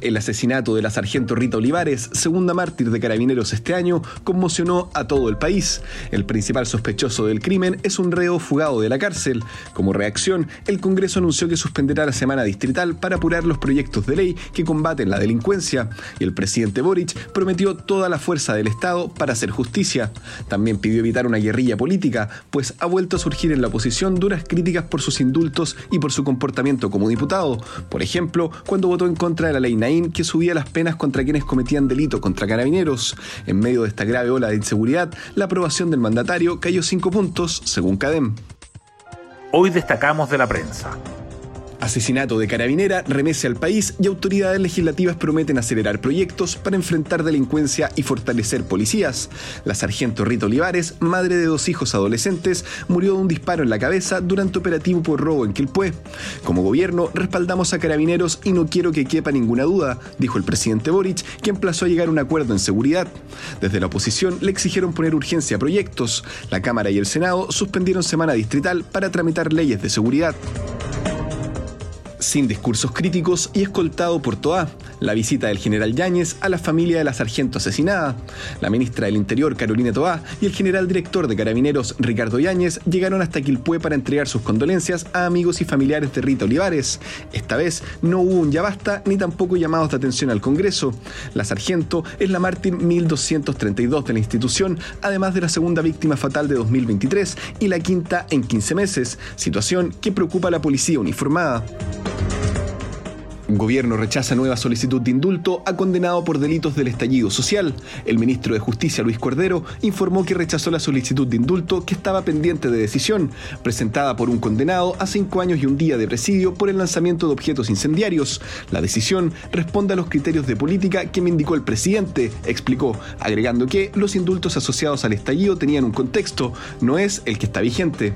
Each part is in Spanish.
El asesinato de la sargento Rita Olivares, segunda mártir de carabineros este año, conmocionó a todo el país. El principal sospechoso del crimen es un reo fugado de la cárcel. Como reacción, el Congreso anunció que suspenderá la semana distrital para apurar los proyectos de ley que combaten la delincuencia. Y el presidente Boric prometió toda la fuerza del Estado para hacer justicia. También pidió evitar una guerrilla política, pues ha vuelto a surgir en la oposición duras críticas por sus indultos y por su comportamiento como diputado. Por ejemplo, cuando votó en contra de la que subía las penas contra quienes cometían delitos contra carabineros. En medio de esta grave ola de inseguridad, la aprobación del mandatario cayó cinco puntos, según CADEM. Hoy destacamos de la prensa. Asesinato de carabinera remece al país y autoridades legislativas prometen acelerar proyectos para enfrentar delincuencia y fortalecer policías. La sargento Rita Olivares, madre de dos hijos adolescentes, murió de un disparo en la cabeza durante operativo por robo en Quilpué. Como gobierno, respaldamos a carabineros y no quiero que quepa ninguna duda, dijo el presidente Boric, que emplazó a llegar a un acuerdo en seguridad. Desde la oposición le exigieron poner urgencia a proyectos. La Cámara y el Senado suspendieron semana distrital para tramitar leyes de seguridad sin discursos críticos y escoltado por Toa, la visita del general Yáñez a la familia de la sargento asesinada. La ministra del Interior, Carolina Toá, y el general director de Carabineros, Ricardo Yáñez, llegaron hasta Quilpué para entregar sus condolencias a amigos y familiares de Rita Olivares. Esta vez no hubo un ya basta ni tampoco llamados de atención al Congreso. La sargento es la mártir 1232 de la institución, además de la segunda víctima fatal de 2023 y la quinta en 15 meses, situación que preocupa a la policía uniformada. Gobierno rechaza nueva solicitud de indulto a condenado por delitos del estallido social. El ministro de Justicia, Luis Cordero, informó que rechazó la solicitud de indulto que estaba pendiente de decisión, presentada por un condenado a cinco años y un día de presidio por el lanzamiento de objetos incendiarios. La decisión responde a los criterios de política que me indicó el presidente, explicó, agregando que los indultos asociados al estallido tenían un contexto, no es el que está vigente.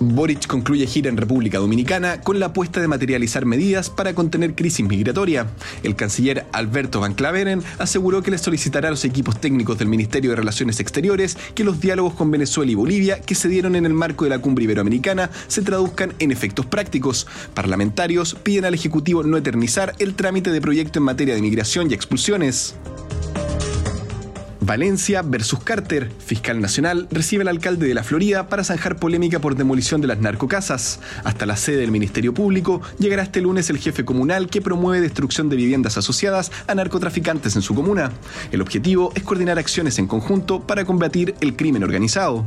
Boric concluye gira en República Dominicana con la apuesta de materializar medidas para contener crisis migratoria. El canciller Alberto Van Claveren aseguró que le solicitará a los equipos técnicos del Ministerio de Relaciones Exteriores que los diálogos con Venezuela y Bolivia que se dieron en el marco de la cumbre iberoamericana se traduzcan en efectos prácticos. Parlamentarios piden al Ejecutivo no eternizar el trámite de proyecto en materia de migración y expulsiones. Valencia versus Carter. Fiscal Nacional recibe al alcalde de la Florida para zanjar polémica por demolición de las narcocasas. Hasta la sede del Ministerio Público llegará este lunes el jefe comunal que promueve destrucción de viviendas asociadas a narcotraficantes en su comuna. El objetivo es coordinar acciones en conjunto para combatir el crimen organizado.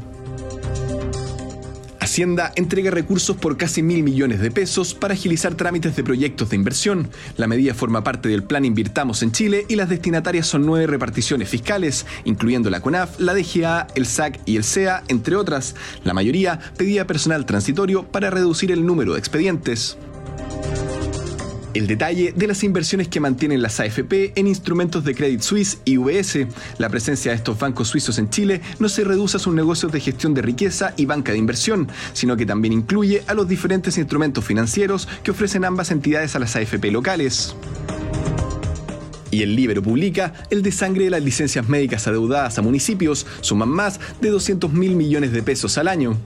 Hacienda entrega recursos por casi mil millones de pesos para agilizar trámites de proyectos de inversión. La medida forma parte del plan Invirtamos en Chile y las destinatarias son nueve reparticiones fiscales, incluyendo la CONAF, la DGA, el SAC y el SEA, entre otras. La mayoría pedía personal transitorio para reducir el número de expedientes el detalle de las inversiones que mantienen las AFP en instrumentos de Credit Suisse y UBS. La presencia de estos bancos suizos en Chile no se reduce a sus negocios de gestión de riqueza y banca de inversión, sino que también incluye a los diferentes instrumentos financieros que ofrecen ambas entidades a las AFP locales. Y el Libero publica el de sangre de las licencias médicas adeudadas a municipios suman más de 200 mil millones de pesos al año.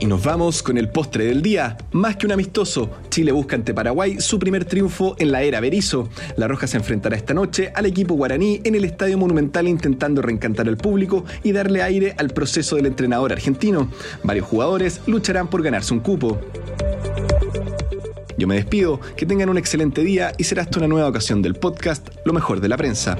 Y nos vamos con el postre del día. Más que un amistoso, Chile busca ante Paraguay su primer triunfo en la era Berizo. La Roja se enfrentará esta noche al equipo guaraní en el Estadio Monumental intentando reencantar al público y darle aire al proceso del entrenador argentino. Varios jugadores lucharán por ganarse un cupo. Yo me despido, que tengan un excelente día y será hasta una nueva ocasión del podcast Lo mejor de la prensa.